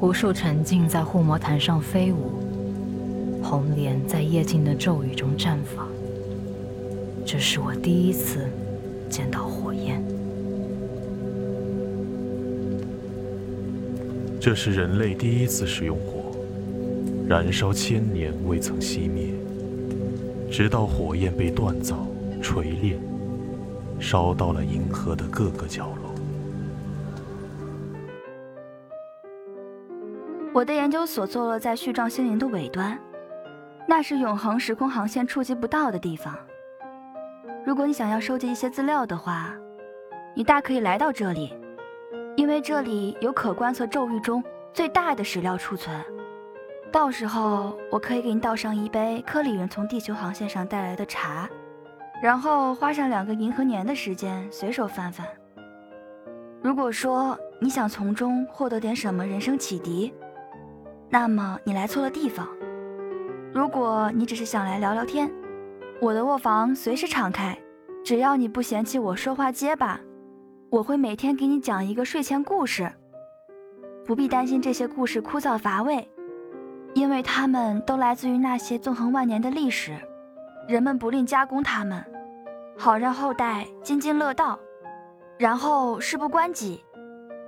无数沉浸在护魔坛上飞舞，红莲在夜静的骤雨中绽放。这是我第一次见到火焰。这是人类第一次使用火，燃烧千年未曾熄灭，直到火焰被锻造、锤炼，烧到了银河的各个角落。我的研究所坐落在序状星云的尾端，那是永恒时空航线触及不到的地方。如果你想要收集一些资料的话，你大可以来到这里，因为这里有可观测咒域中最大的史料储存。到时候我可以给你倒上一杯科里人从地球航线上带来的茶，然后花上两个银河年的时间随手翻翻。如果说你想从中获得点什么人生启迪，那么你来错了地方。如果你只是想来聊聊天，我的卧房随时敞开，只要你不嫌弃我说话结巴，我会每天给你讲一个睡前故事。不必担心这些故事枯燥乏味，因为它们都来自于那些纵横万年的历史，人们不吝加工它们，好让后代津津乐道，然后事不关己，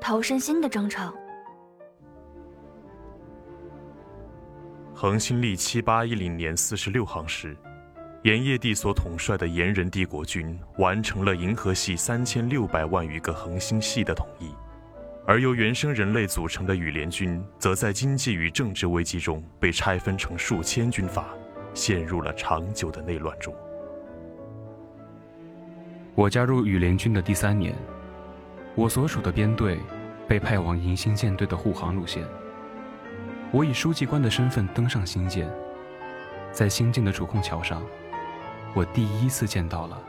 投身新的征程。恒星历七八一零年四十六行时，炎业帝所统帅的炎人帝国军完成了银河系三千六百万余个恒星系的统一，而由原生人类组成的羽联军，则在经济与政治危机中被拆分成数千军阀，陷入了长久的内乱中。我加入羽联军的第三年，我所属的编队被派往银星舰队的护航路线。我以书记官的身份登上新舰，在新舰的主控桥上，我第一次见到了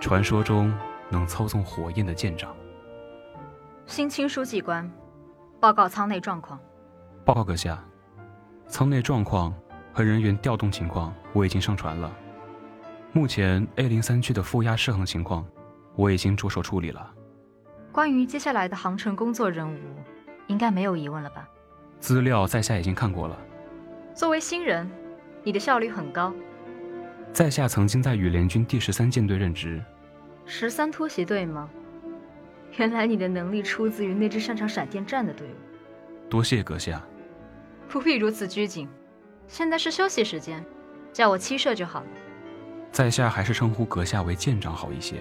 传说中能操纵火焰的舰长。新清书记官，报告舱内状况。报告阁下，舱内状况和人员调动情况我已经上传了。目前 A 零三区的负压失衡情况，我已经着手处理了。关于接下来的航程工作任务，应该没有疑问了吧？资料在下已经看过了。作为新人，你的效率很高。在下曾经在羽联军第十三舰队任职。十三突袭队吗？原来你的能力出自于那支擅长闪电战的队伍。多谢阁下。不必如此拘谨。现在是休息时间，叫我七社就好了。在下还是称呼阁下为舰长好一些。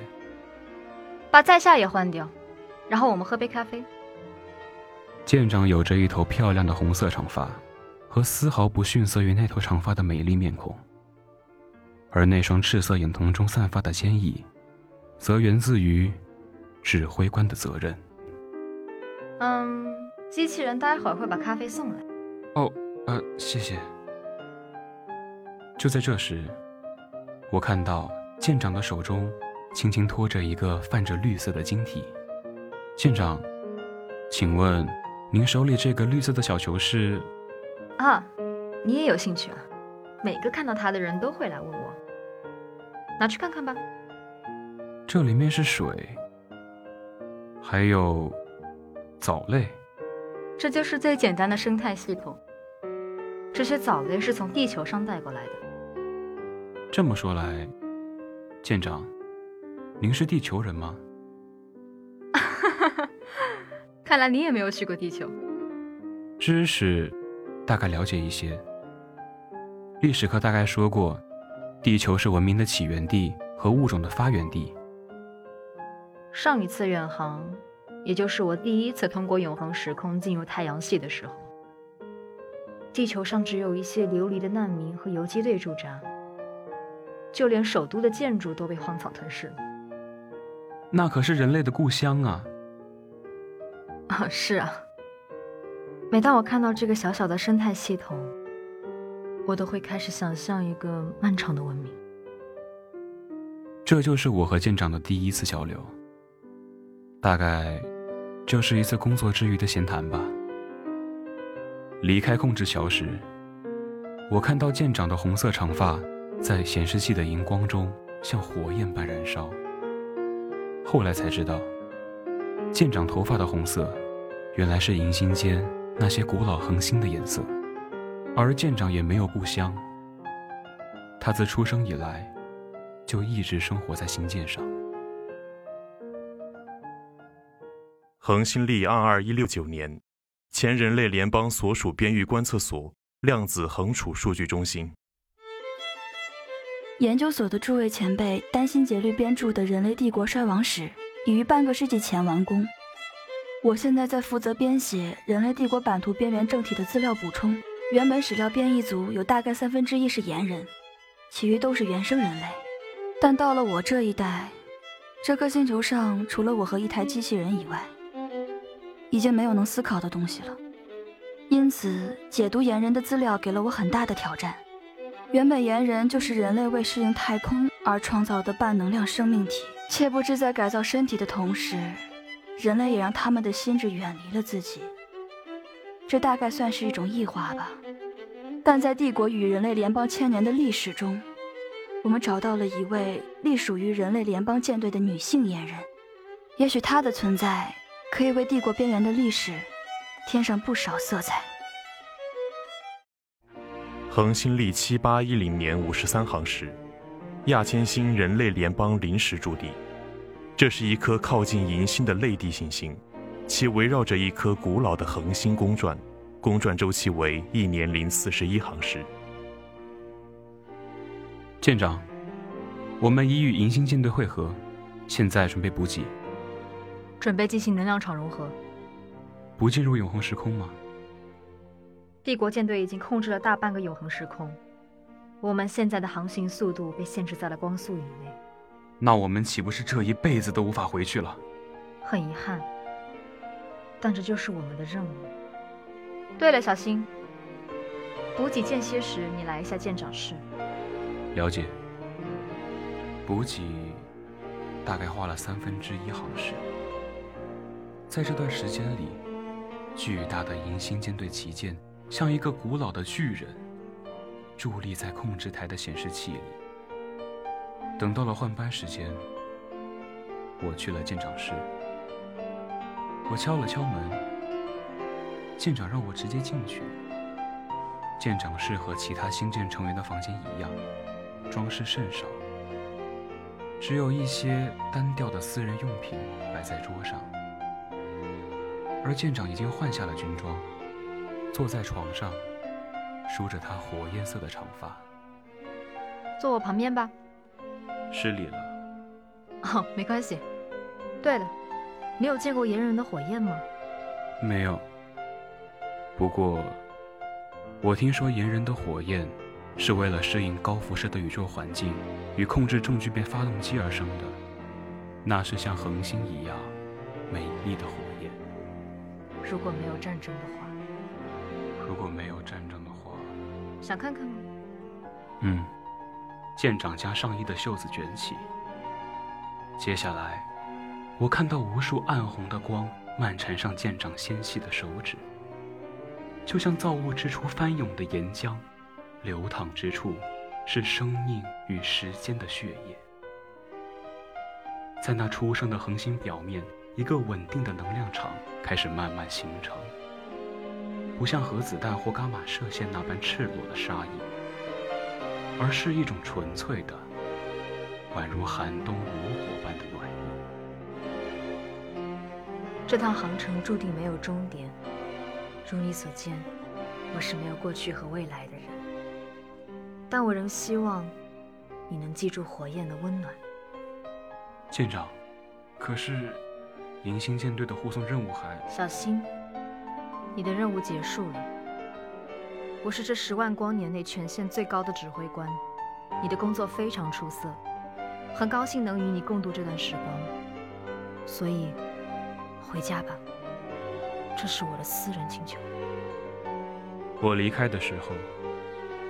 把在下也换掉，然后我们喝杯咖啡。舰长有着一头漂亮的红色长发，和丝毫不逊色于那头长发的美丽面孔。而那双赤色眼瞳中散发的坚毅，则源自于指挥官的责任。嗯，机器人待会儿会把咖啡送来。哦，呃，谢谢。就在这时，我看到舰长的手中轻轻托着一个泛着绿色的晶体。舰长，请问？您手里这个绿色的小球是？啊，你也有兴趣啊？每个看到它的人都会来问我，拿去看看吧。这里面是水，还有藻类。这就是最简单的生态系统。这些藻类是从地球上带过来的。这么说来，舰长，您是地球人吗？看来你也没有去过地球。知识大概了解一些。历史课大概说过，地球是文明的起源地和物种的发源地。上一次远航，也就是我第一次通过永恒时空进入太阳系的时候，地球上只有一些流离的难民和游击队驻扎，就连首都的建筑都被荒草吞噬了。那可是人类的故乡啊！啊，是啊。每当我看到这个小小的生态系统，我都会开始想象一个漫长的文明。这就是我和舰长的第一次交流，大概就是一次工作之余的闲谈吧。离开控制桥时，我看到舰长的红色长发在显示器的荧光中像火焰般燃烧。后来才知道。舰长头发的红色，原来是银星间那些古老恒星的颜色，而舰长也没有故乡。他自出生以来，就一直生活在星舰上。恒星历二二一六九年，前人类联邦所属编域观测所量子恒储数据中心。研究所的诸位前辈担心竭虑编著的《人类帝国衰亡史》已于半个世纪前完工。我现在在负责编写《人类帝国版图边缘政体的资料补充。原本史料编译组有大概三分之一是猿人。其余都是原生人类，但到了我这一代，这颗星球上除了我和一台机器人以外，已经没有能思考的东西了。因此，解读猿人的资料给了我很大的挑战。原本猿人就是人类为适应太空而创造的半能量生命体，却不知在改造身体的同时，人类也让他们的心智远离了自己。这大概算是一种异化吧。但在帝国与人类联邦千年的历史中，我们找到了一位隶属于人类联邦舰队的女性阉人。也许她的存在可以为帝国边缘的历史添上不少色彩。恒星历七八一零年五十三行时，亚千星人类联邦临时驻地。这是一颗靠近银星的类地行星，其围绕着一颗古老的恒星公转。公转周期为一年零四十一航时。舰长，我们已与银星舰队会合，现在准备补给，准备进行能量场融合。不进入永恒时空吗？帝国舰队已经控制了大半个永恒时空，我们现在的航行速度被限制在了光速以内。那我们岂不是这一辈子都无法回去了？很遗憾，但这就是我们的任务。对了，小新，补给间歇时你来一下舰长室。了解。补给大概花了三分之一航时，在这段时间里，巨大的银星舰队旗舰像一个古老的巨人，伫立在控制台的显示器里。等到了换班时间，我去了舰长室，我敲了敲门。舰长让我直接进去。舰长室和其他新舰成员的房间一样，装饰甚少，只有一些单调的私人用品摆在桌上。而舰长已经换下了军装，坐在床上，梳着他火焰色的长发。坐我旁边吧。失礼了。哦，没关系。对了，你有见过炎人的火焰吗？没有。不过，我听说炎人的火焰是为了适应高辐射的宇宙环境与控制重聚变发动机而生的。那是像恒星一样美丽的火焰。如果没有战争的话，如果没有战争的话，想看看吗？嗯。舰长将上衣的袖子卷起。接下来，我看到无数暗红的光漫缠上舰长纤细的手指。就像造物之初翻涌的岩浆，流淌之处是生命与时间的血液。在那初生的恒星表面，一个稳定的能量场开始慢慢形成，不像核子弹或伽马射线那般赤裸的杀意，而是一种纯粹的，宛如寒冬炉火般的暖意。这趟航程注定没有终点。如你所见，我是没有过去和未来的人，但我仍希望你能记住火焰的温暖。舰长，可是银星舰队的护送任务还……小心，你的任务结束了。我是这十万光年内权限最高的指挥官，你的工作非常出色，很高兴能与你共度这段时光。所以，回家吧。这是我的私人请求。我离开的时候，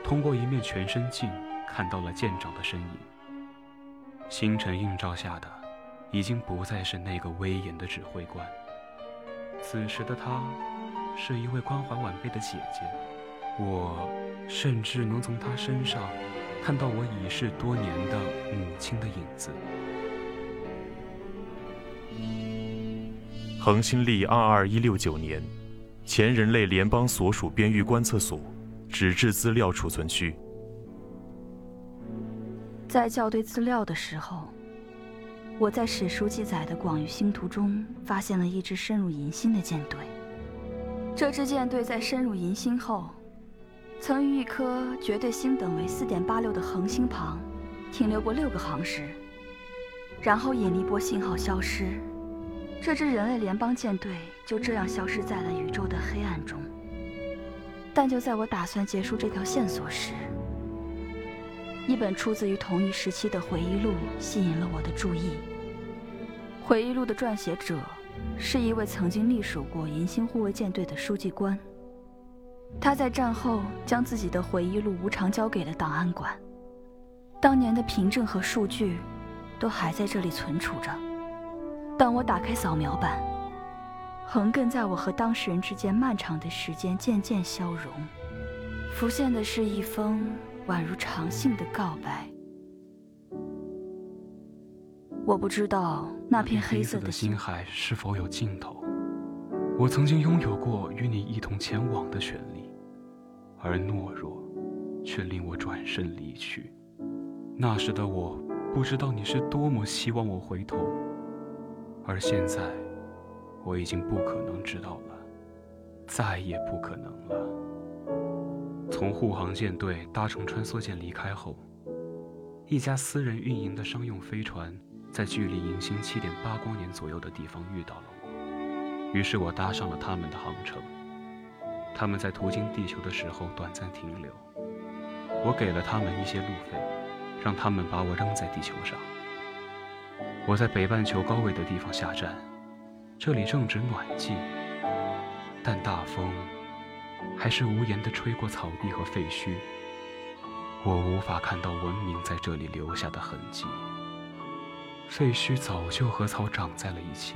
通过一面全身镜看到了舰长的身影。星辰映照下的，已经不再是那个威严的指挥官。此时的他，是一位关怀晚辈的姐姐。我甚至能从他身上，看到我已逝多年的母亲的影子。恒星历二二一六九年，前人类联邦所属编译观测所纸质资料储存区。在校对资料的时候，我在史书记载的广域星图中发现了一支深入银星的舰队。这支舰队在深入银星后，曾于一颗绝对星等为四点八六的恒星旁停留过六个航时，然后引力波信号消失。这支人类联邦舰队就这样消失在了宇宙的黑暗中。但就在我打算结束这条线索时，一本出自于同一时期的回忆录吸引了我的注意。回忆录的撰写者是一位曾经隶属过银星护卫舰队的书记官。他在战后将自己的回忆录无偿交给了档案馆，当年的凭证和数据都还在这里存储着。当我打开扫描版，横亘在我和当事人之间漫长的时间渐渐消融，浮现的是一封宛如长信的告白。我不知道那片黑色的星海是否有尽头。我曾经拥有过与你一同前往的权利，而懦弱却令我转身离去。那时的我不知道你是多么希望我回头。而现在，我已经不可能知道了，再也不可能了。从护航舰队搭乘穿梭舰离开后，一家私人运营的商用飞船在距离银星七点八光年左右的地方遇到了我，于是我搭上了他们的航程。他们在途经地球的时候短暂停留，我给了他们一些路费，让他们把我扔在地球上。我在北半球高纬的地方下站，这里正值暖季，但大风还是无言地吹过草地和废墟。我无法看到文明在这里留下的痕迹。废墟早就和草长在了一起，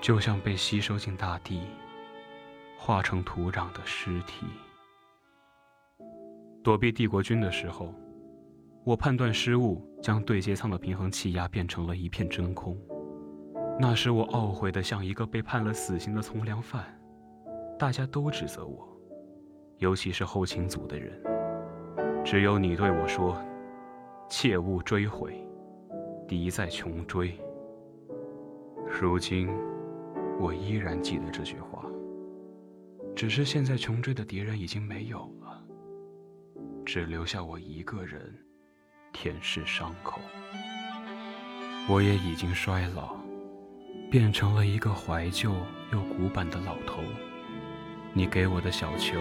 就像被吸收进大地、化成土壤的尸体。躲避帝国军的时候。我判断失误，将对接舱的平衡气压变成了一片真空。那时我懊悔的像一个被判了死刑的从良犯，大家都指责我，尤其是后勤组的人。只有你对我说：“切勿追悔，敌在穷追。”如今，我依然记得这句话。只是现在穷追的敌人已经没有了，只留下我一个人。舔舐伤口，我也已经衰老，变成了一个怀旧又古板的老头。你给我的小球，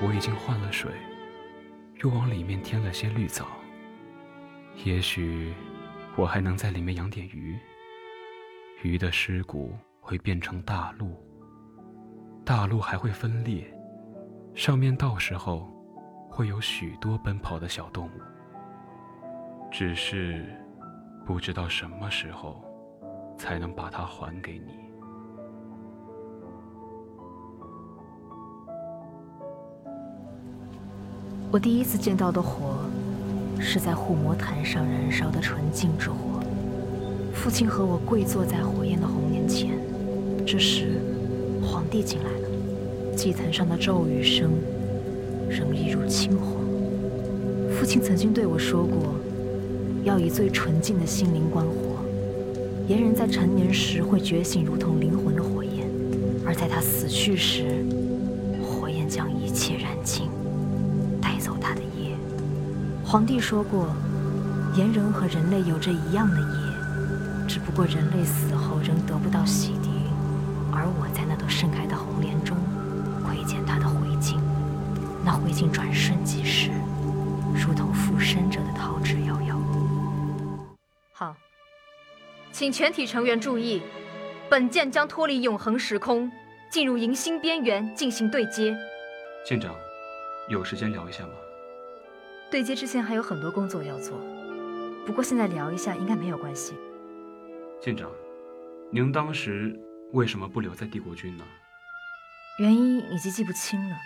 我已经换了水，又往里面添了些绿藻。也许我还能在里面养点鱼。鱼的尸骨会变成大陆，大陆还会分裂，上面到时候会有许多奔跑的小动物。只是不知道什么时候才能把它还给你。我第一次见到的火，是在护魔坛上燃烧的纯净之火。父亲和我跪坐在火焰的红莲前，这时皇帝进来了，祭坛上的咒语声仍一如青黄。父亲曾经对我说过。要以最纯净的心灵观火，炎人在成年时会觉醒，如同灵魂的火焰；而在他死去时，火焰将一切燃尽，带走他的业。皇帝说过，炎人和人类有着一样的业，只不过人类死后仍得不到洗转瞬即逝，如同附身者的逃之夭夭。好，请全体成员注意，本舰将脱离永恒时空，进入银星边缘进行对接。舰长，有时间聊一下吗？对接之前还有很多工作要做，不过现在聊一下应该没有关系。舰长，您当时为什么不留在帝国军呢？原因已经记不清了，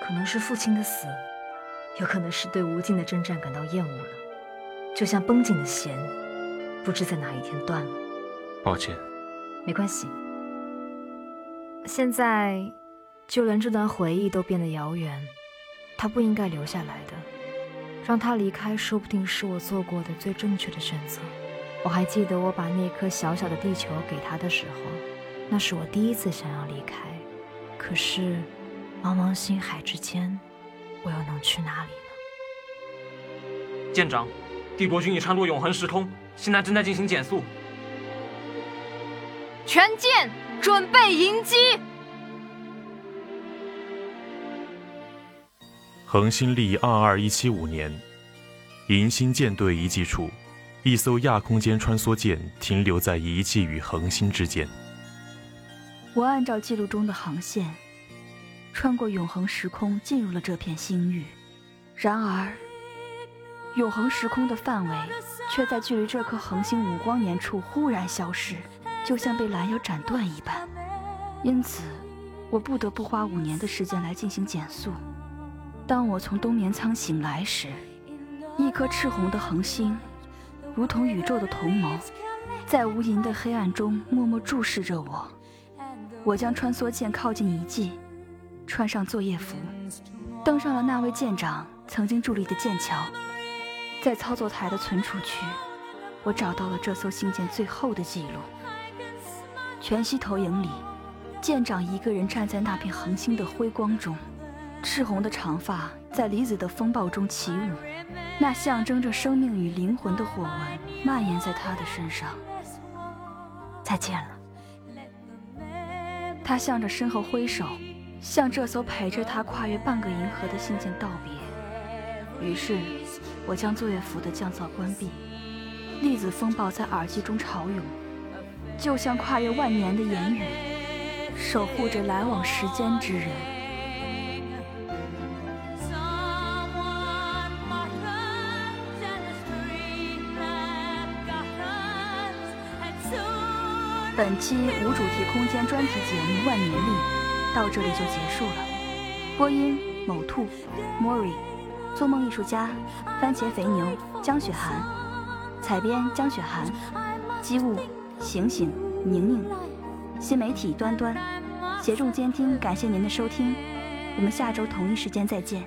可能是父亲的死，有可能是对无尽的征战感到厌恶了，就像绷紧的弦。不知在哪一天断了，抱歉，没关系。现在就连这段回忆都变得遥远。他不应该留下来的，让他离开，说不定是我做过的最正确的选择。我还记得我把那颗小小的地球给他的时候，那是我第一次想要离开。可是，茫茫星海之间，我又能去哪里呢？舰长，帝国军已穿过永恒时空，现在正在进行减速。全舰准备迎击。恒星历二二一七五年，银星舰队遗迹处，一艘亚空间穿梭舰停留在遗迹与恒星之间。我按照记录中的航线，穿过永恒时空，进入了这片星域。然而，永恒时空的范围却在距离这颗恒星五光年处忽然消失，就像被拦腰斩断一般。因此，我不得不花五年的时间来进行减速。当我从冬眠舱醒来时，一颗赤红的恒星，如同宇宙的同谋，在无垠的黑暗中默默注视着我。我将穿梭舰靠近遗迹，穿上作业服，登上了那位舰长曾经伫立的剑桥。在操作台的存储区，我找到了这艘星舰最后的记录。全息投影里，舰长一个人站在那片恒星的辉光中。赤红的长发在离子的风暴中起舞，那象征着生命与灵魂的火纹蔓延在他的身上。再见了。他向着身后挥手，向这艘陪着他跨越半个银河的信件道别。于是，我将作业服的降噪关闭，粒子风暴在耳机中潮涌，就像跨越万年的言语，守护着来往时间之人。本期无主题空间专题节目《万年历》到这里就结束了。播音：某兔、Mori，做梦艺术家：番茄肥牛、江雪涵，采编：江雪涵，机务：醒醒、宁宁，新媒体：端端，协众监听。感谢您的收听，我们下周同一时间再见。